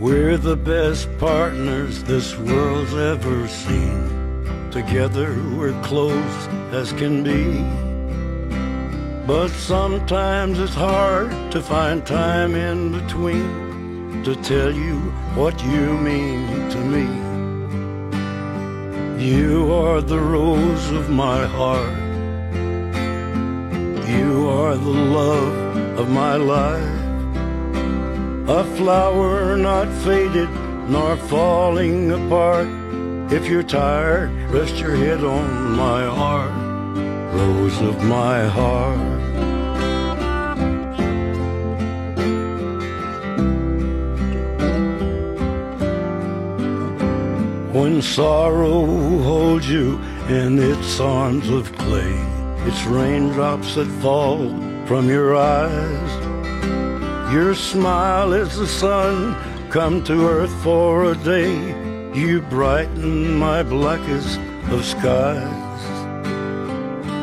We're the best partners this world's ever seen. Together we're close as can be. But sometimes it's hard to find time in between to tell you what you mean to me. You are the rose of my heart. You are the love of my life. A flower not faded nor falling apart. If you're tired, rest your head on my heart, rose of my heart. When sorrow holds you in its arms of clay, it's raindrops that fall from your eyes. Your smile is the sun come to earth for a day. You brighten my blackest of skies.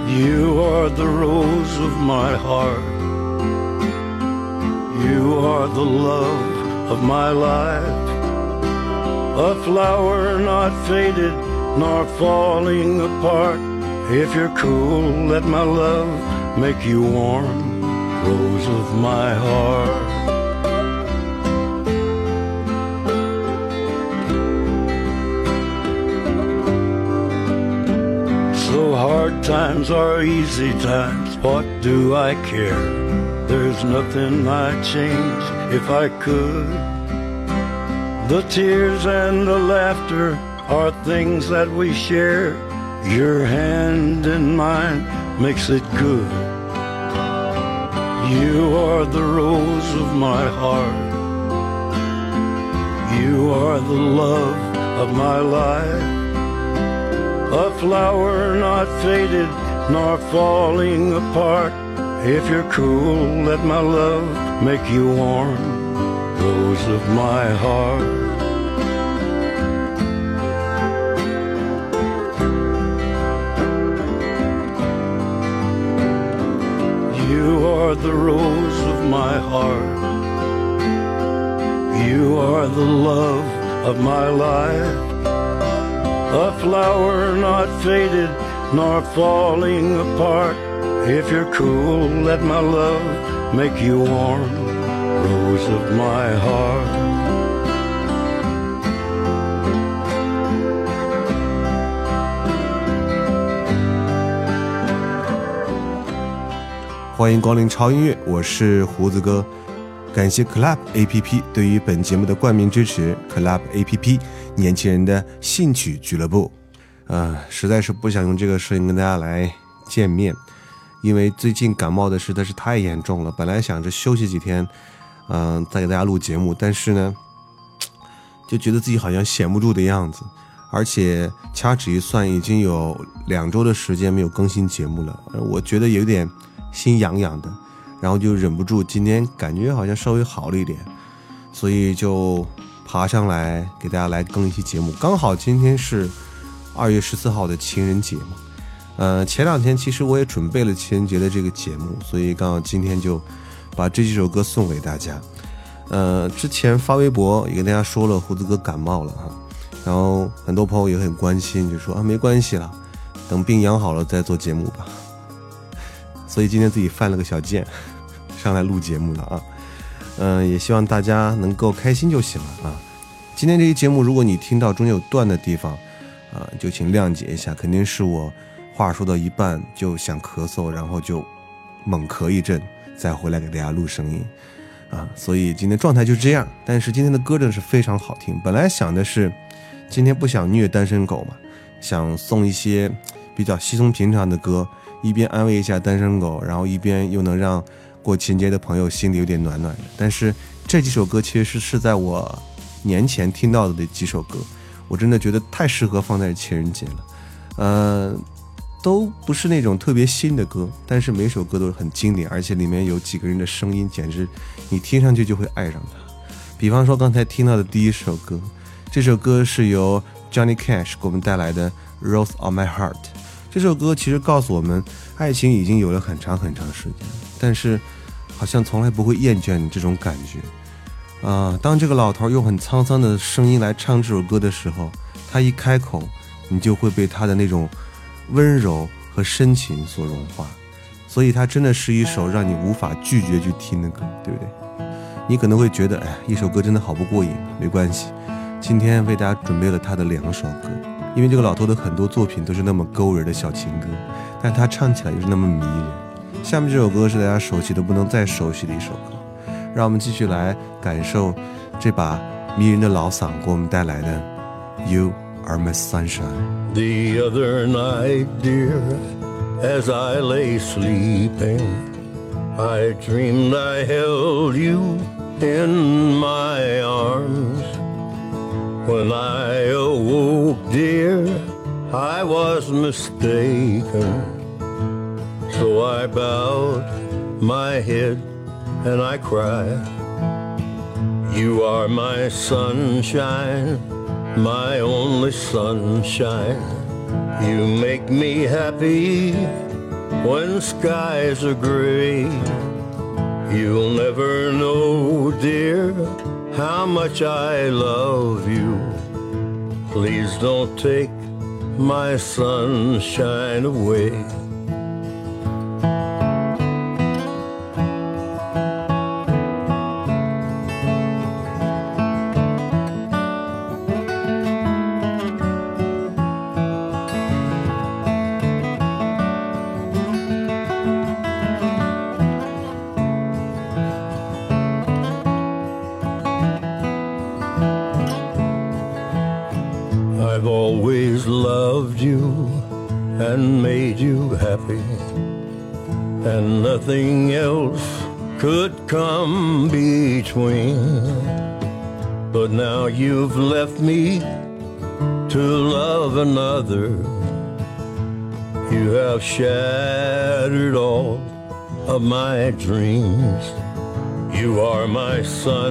You are the rose of my heart. You are the love of my life. A flower not faded nor falling apart. If you're cool, let my love make you warm rose of my heart. So hard times are easy times, what do I care? There's nothing I'd change if I could. The tears and the laughter are things that we share. Your hand in mine makes it good. You are the rose of my heart. You are the love of my life. A flower not faded nor falling apart. If you're cool, let my love make you warm. Rose of my heart. The rose of my heart. You are the love of my life. A flower not faded nor falling apart. If you're cool, let my love make you warm. Rose of my heart. 欢迎光临超音乐，我是胡子哥。感谢 Club APP 对于本节目的冠名支持。Club APP，年轻人的兴趣俱乐部。呃，实在是不想用这个声音跟大家来见面，因为最近感冒的实在是太严重了。本来想着休息几天，嗯、再给大家录节目，但是呢，就觉得自己好像闲不住的样子，而且掐指一算，已经有两周的时间没有更新节目了，我觉得有点心痒痒的，然后就忍不住今天感觉好像稍微好了一点，所以就爬上来给大家来更一期节目。刚好今天是二月十四号的情人节嘛，呃，前两天其实我也准备了情人节的这个节目，所以刚好今天就把这几首歌送给大家。呃，之前发微博也跟大家说了，胡子哥感冒了哈，然后很多朋友也很关心，就说啊没关系了，等病养好了再做节目吧。所以今天自己犯了个小贱，上来录节目了啊。嗯、也希望大家能够开心就行了啊。今天这期节目，如果你听到中间有断的地方，啊，就请谅解一下，肯定是我话说到一半就想咳嗽，然后就猛咳一阵，再回来给大家录声音啊，所以今天状态就这样。但是今天的歌真的是非常好听，本来想的是今天不想虐单身狗嘛，想送一些比较稀松平常的歌，一边安慰一下单身狗，然后一边又能让过情人节的朋友心里有点暖暖的。但是这几首歌其实是是在我年前听到的那几首歌。我真的觉得太适合放在情人节了，呃，都不是那种特别新的歌，但是每首歌都是很经典，而且里面有几个人的声音，简直你听上去就会爱上它。比方说刚才听到的第一首歌，这首歌是由 Johnny Cash 给我们带来的《Rose on My Heart》。这首歌其实告诉我们，爱情已经有了很长很长时间，但是好像从来不会厌倦这种感觉。啊，当这个老头用很沧桑的声音来唱这首歌的时候，他一开口，你就会被他的那种温柔和深情所融化，所以它真的是一首让你无法拒绝去听的歌，对不对？你可能会觉得，哎，一首歌真的好不过瘾。没关系，今天为大家准备了他的两首歌，因为这个老头的很多作品都是那么勾人的小情歌，但他唱起来又是那么迷人。下面这首歌是大家熟悉的不能再熟悉的一首歌。让我们继续来感受这把迷人的老嗓给我们带来的《You Are My Sunshine》。The other night, dear, as I lay sleeping, I dreamed I held you in my arms. When I awoke, dear, I was mistaken. So I bowed my head and I cried. You are my sunshine, my only sunshine. You make me happy when skies are gray. You'll never know, dear, how much I love you. Please don't take my sunshine away.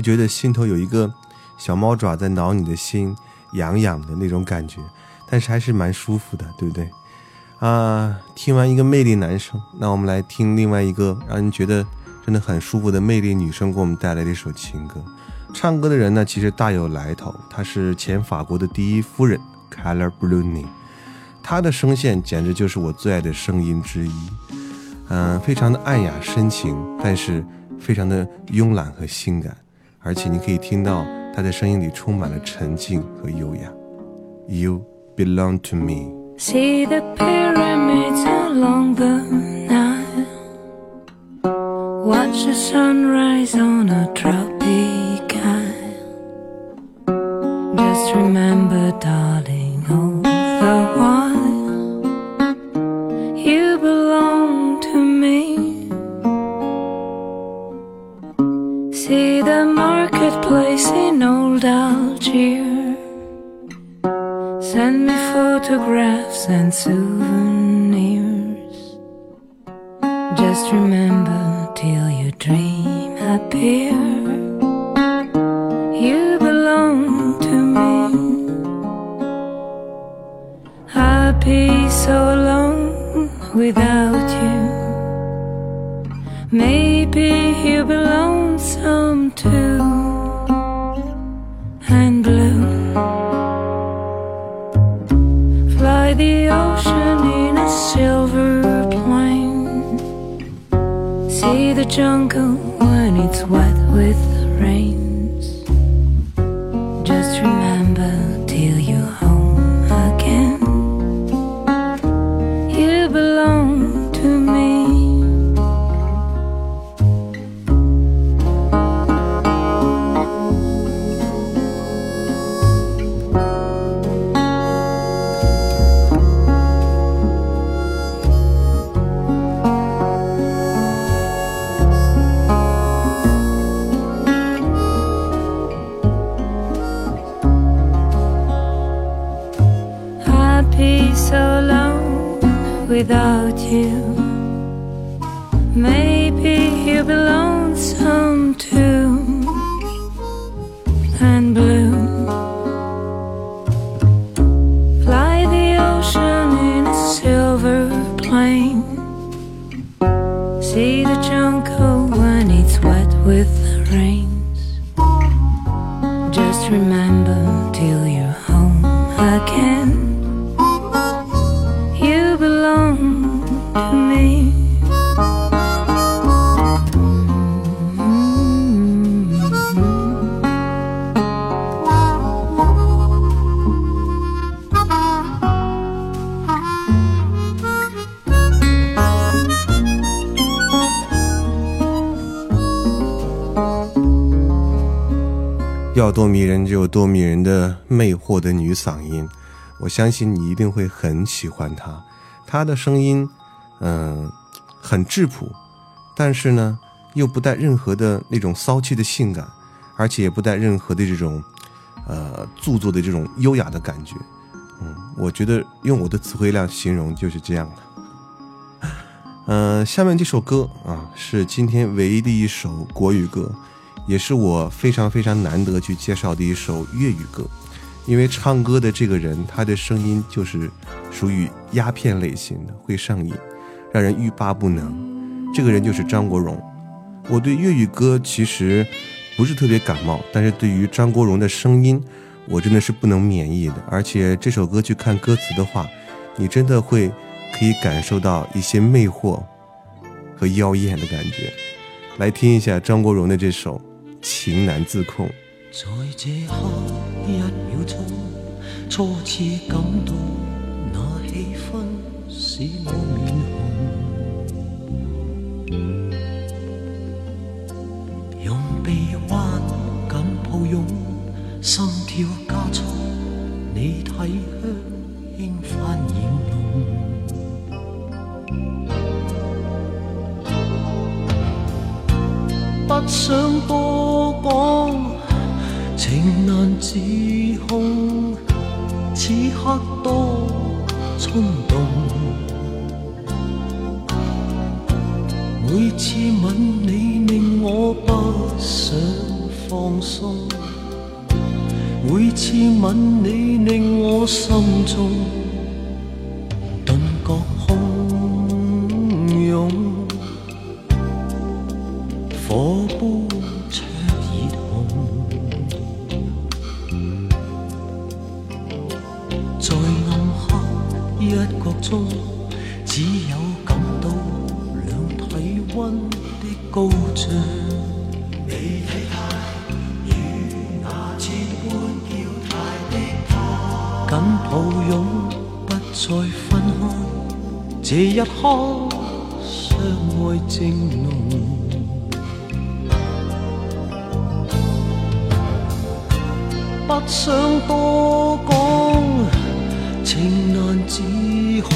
就觉得心头有一个小猫爪在挠你的心，痒痒的那种感觉，但是还是蛮舒服的，对不对？啊，听完一个魅力男生，那我们来听另外一个让人觉得真的很舒服的魅力女生给我们带来的一首情歌。唱歌的人呢，其实大有来头，她是前法国的第一夫人 Carla Bruni，她的声线简直就是我最爱的声音之一。嗯，非常的暗雅深情，但是非常的慵懒和性感，而且你可以听到她的声音里充满了沉静和优雅。You belong to me。See the pyramids along the Nile. Watch the sunrise on a tropic isle. Just remember, darling, all the while 要多迷人就有多迷人”的魅惑的女嗓音，我相信你一定会很喜欢她。她的声音，嗯、很质朴，但是呢，又不带任何的那种骚气的性感，而且也不带任何的这种，呃，做作的这种优雅的感觉。嗯，我觉得用我的词汇量形容就是这样的。嗯、下面这首歌啊，是今天唯一的一首国语歌，也是我非常非常难得去介绍的一首粤语歌。因为唱歌的这个人，他的声音就是属于鸦片类型的，会上瘾，让人欲罢不能。这个人就是张国荣。我对粤语歌其实不是特别感冒，但是对于张国荣的声音，我真的是不能免疫的。而且这首歌去看歌词的话，你真的会可以感受到一些魅惑和妖艳的感觉。来听一下张国荣的这首《情难自控》。在这刻一秒钟，初次感到那气氛使我面红，用臂弯紧抱拥，心跳加速，你体香轻泛染浓，不想多次吻你令我心中他，緊抱擁不再分開，這一刻相愛正濃。不想多講，情難自控，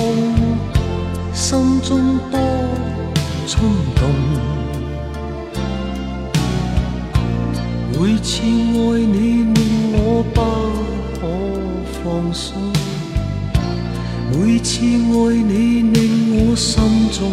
心中多衝動。每次愛你令我不放松，每次爱你令我心中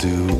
Do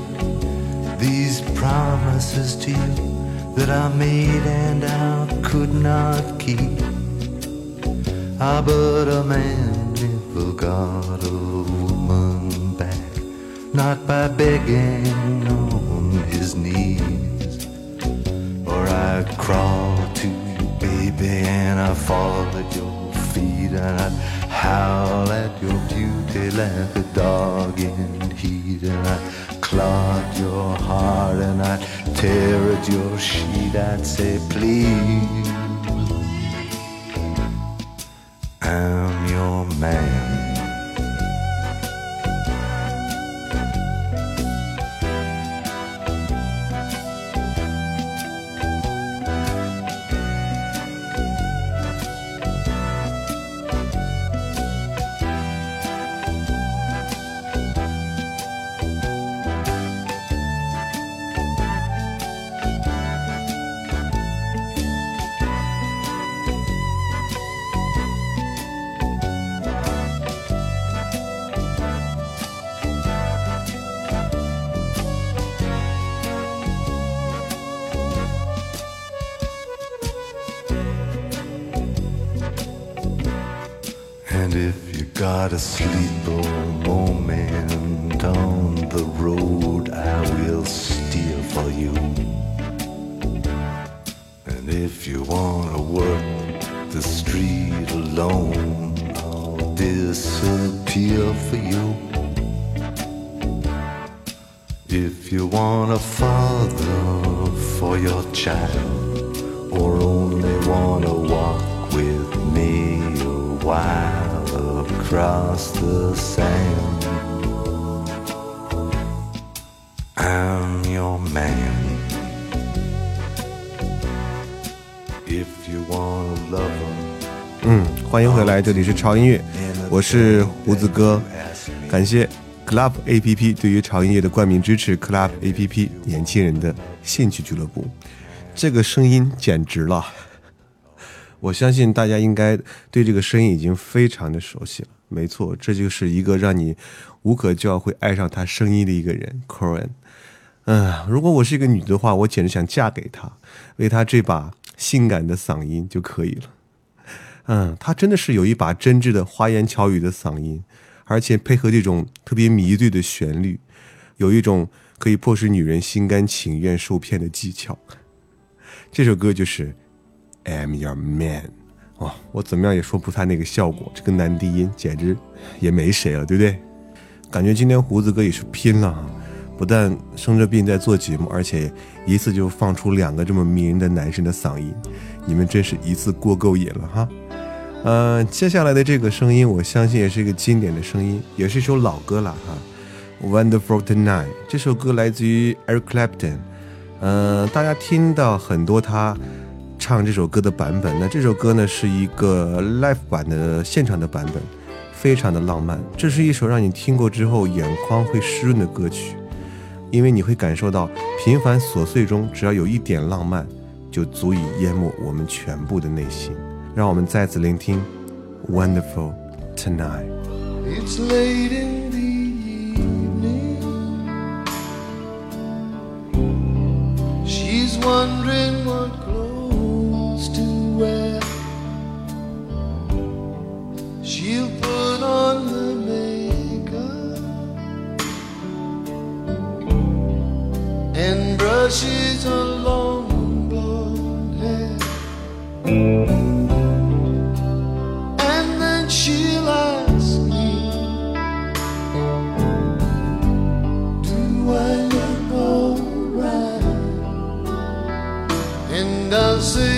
promises to you that I made and I could not keep. Ah, but a man never got a woman back, not by begging on his knees. Or I'd crawl to you, baby, and I'd fall at your feet, and I'd howl at your beauty like a dog in heat, and I'd claw at your heart, and I'd tear at your sheet. I'd say, please, I'm your man. You got a moment on the road, I will steer for you. And if you wanna work the street alone, I'll disappear for you. If you want a father for your child, or only wanna walk with me a while across the sand, I'm your man. If you wanna lover. 嗯，欢迎回来，这里是潮音乐，我是胡子哥，感谢 Club A P P 对于潮音乐的冠名支持，Club A P P 年轻人的兴趣俱乐部，这个声音简直了，我相信大家应该对这个声音已经非常的熟悉了。没错，这就是一个让你无可救药会爱上他声音的一个人，Corin。嗯，如果我是一个女的话，我简直想嫁给他，为他这把性感的嗓音就可以了。嗯，他真的是有一把真挚的花言巧语的嗓音，而且配合这种特别迷醉的旋律，有一种可以迫使女人心甘情愿受骗的技巧。这首歌就是《I'm Your Man》哦，我怎么样也说不出他那个效果，这个男低音简直也没谁了，对不对？感觉今天胡子哥也是拼了啊！不但生着病在做节目，而且一次就放出两个这么迷人的男生的嗓音，你们真是一次过够瘾了哈！呃，接下来的这个声音，我相信也是一个经典的声音，也是一首老歌了哈。Wonderful Tonight 这首歌来自于 Eric Clapton，呃，大家听到很多他唱这首歌的版本，那这首歌呢是一个 live 版的现场的版本，非常的浪漫。这是一首让你听过之后眼眶会湿润的歌曲，因为你会感受到平凡琐碎中只要有一点浪漫，就足以淹没我们全部的内心。让我们再次聆听 Wonderful Tonight。see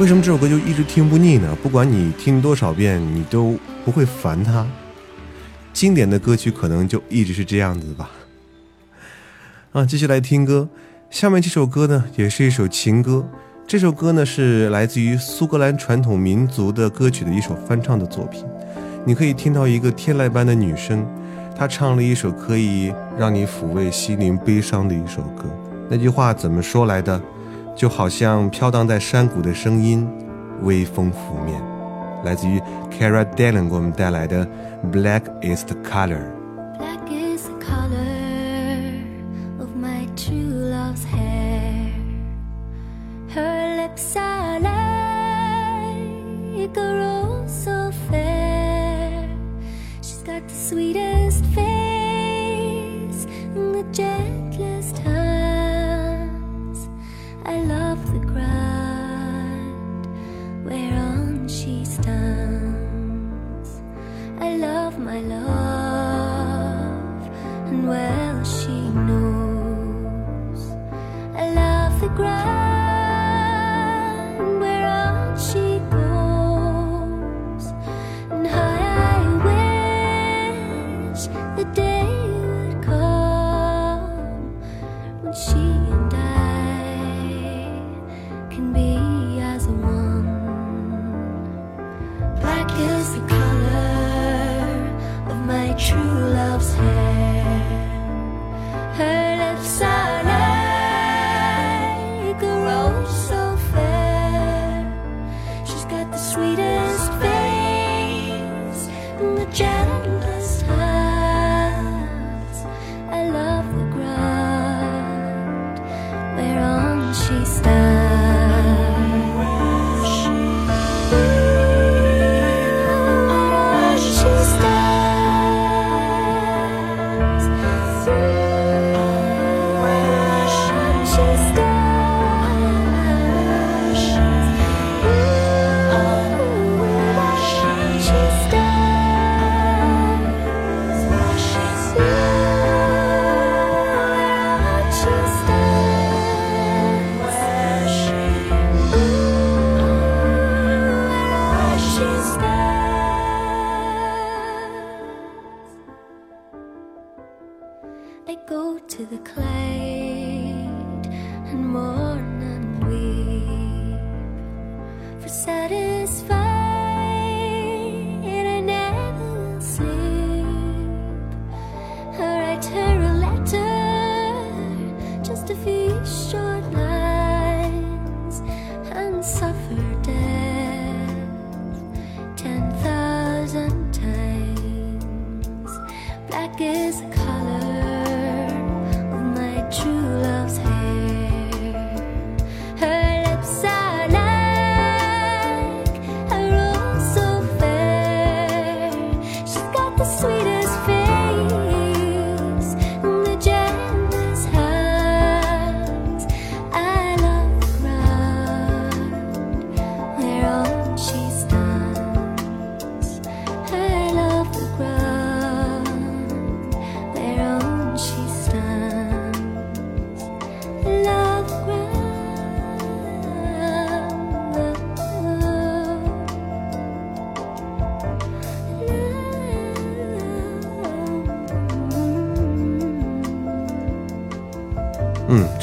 为什么这首歌就一直听不腻呢？不管你听多少遍，你都不会烦它。经典的歌曲可能就一直是这样子吧。啊，继续来听歌。下面这首歌呢，也是一首情歌。这首歌呢，是来自于苏格兰传统民族的歌曲的一首翻唱的作品。你可以听到一个天籁般的女声，她唱了一首可以让你抚慰心灵悲伤的一首歌。那句话怎么说来的？就好像飘荡在山谷的声音，微风拂面，来自于 Kara Dallin 给我们带来的《blackest Color》。blackest color of my true love's hair. Her lips are like a rose so fair. She's got the sweetest face and the gentlest love my love, and well she knows. I love the ground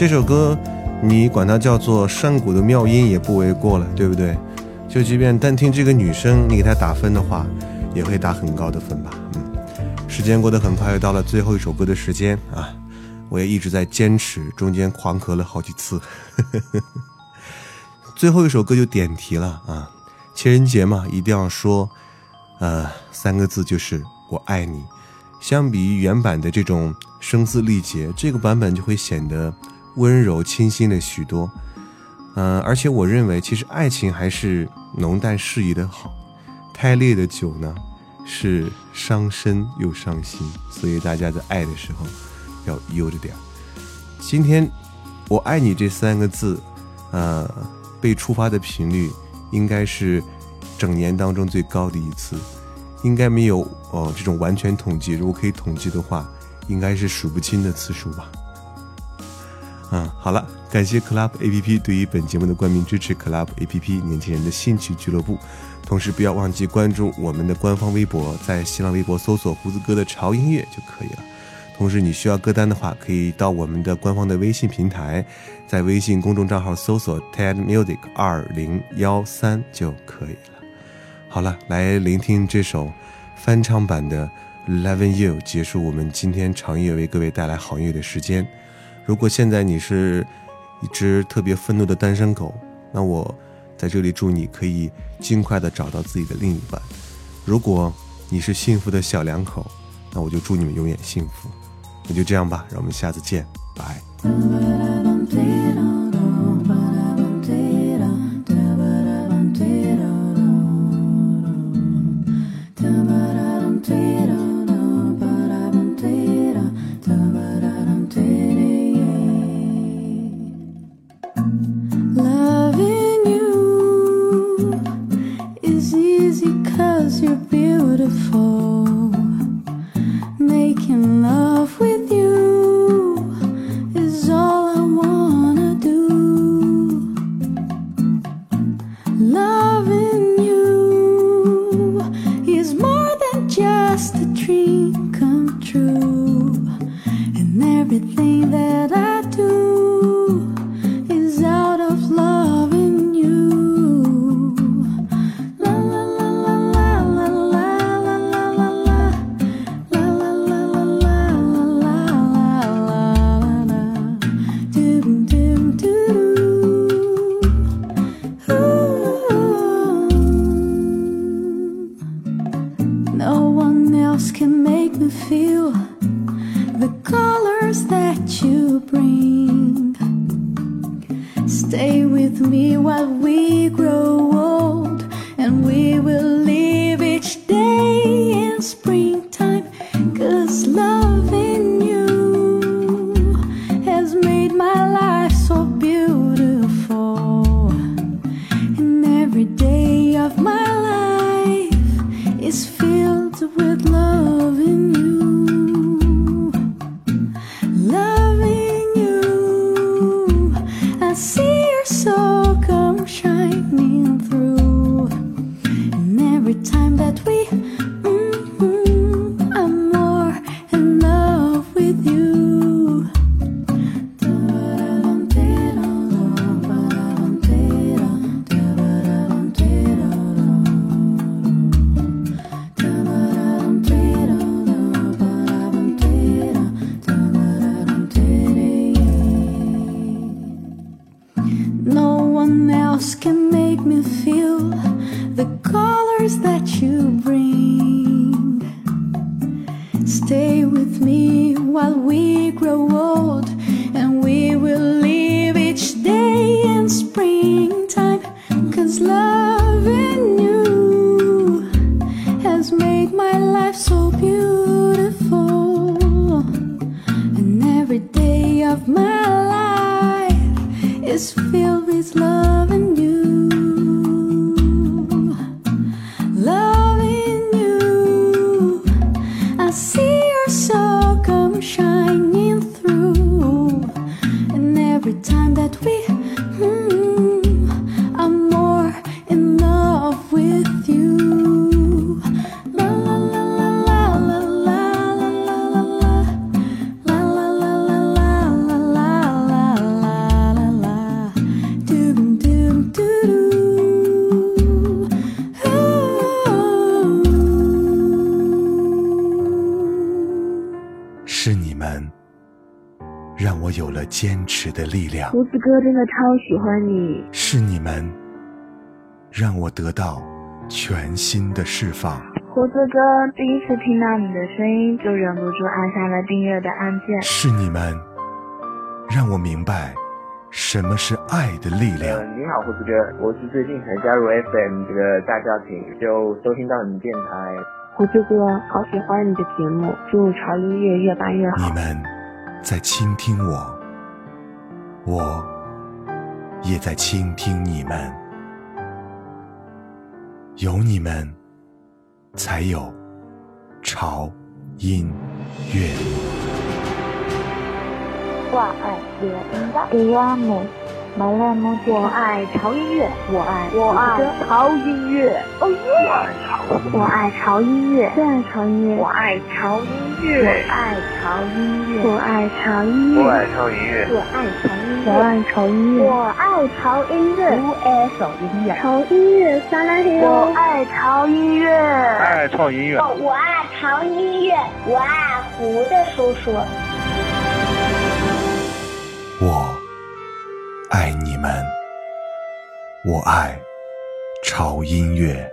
这首歌你管它叫做山谷的妙音也不为过了，对不对？就即便单听这个女声，你给她打分的话，也会打很高的分吧。嗯，时间过得很快，又到了最后一首歌的时间啊！我也一直在坚持，中间狂咳了好几次。最后一首歌就点题了啊！情人节嘛，一定要说，呃，三个字就是“我爱你”。相比于原版的这种声嘶力竭，这个版本就会显得温柔清新了许多。嗯、而且我认为，其实爱情还是浓淡适宜的好。太烈的酒呢，是伤身又伤心，所以大家在爱的时候要悠着点儿。今天“我爱你”这三个字，呃，被触发的频率应该是整年当中最高的一次。应该没有哦这种完全统计，如果可以统计的话，应该是数不清的次数吧。嗯，好了，感谢 Club A P P 对于本节目的冠名支持，Club A P P 年轻人的兴趣俱乐部。同时，不要忘记关注我们的官方微博，在新浪微博搜索“胡子哥的潮音乐”就可以了。同时，你需要歌单的话，可以到我们的官方的微信平台，在微信公众账号搜索 “TED Music 二零幺三”就可以了。好了，来聆听这首翻唱版的《Loving You》，结束我们今天长夜为各位带来好音乐的时间。如果现在你是一只特别愤怒的单身狗，那我在这里祝你可以尽快的找到自己的另一半。如果你是幸福的小两口，那我就祝你们永远幸福。那就这样吧，让我们下次见，拜。Cause loving you has made my life so beautiful. And every day of my life is filled 超喜欢你，是你们让我得到全新的释放，胡子哥第一次听到你的声音就忍不住按下了订阅的按键。是你们让我明白什么是爱的力量。呃，你好，胡子哥，我是最近才加入 FM 这个大家庭，就收听到你电台。胡子哥，好喜欢你的节目，祝潮音乐越办越好你。们在倾听我，我也在倾听你们。有你们，才有潮音乐。我爱电音的 Te amo ma la musica 我爱潮音乐，我爱我爱潮音乐，哦耶！我爱潮音乐，我爱潮音乐，我爱潮音乐，我爱潮音乐，我爱潮音乐，我爱潮音乐，我爱潮音乐，我爱潮音乐，我爱潮音乐，我爱潮音乐，潮音乐撒拉嘿我爱潮音乐，爱潮音乐，我爱潮音乐，我爱胡的叔叔。爱你们，我爱潮音乐。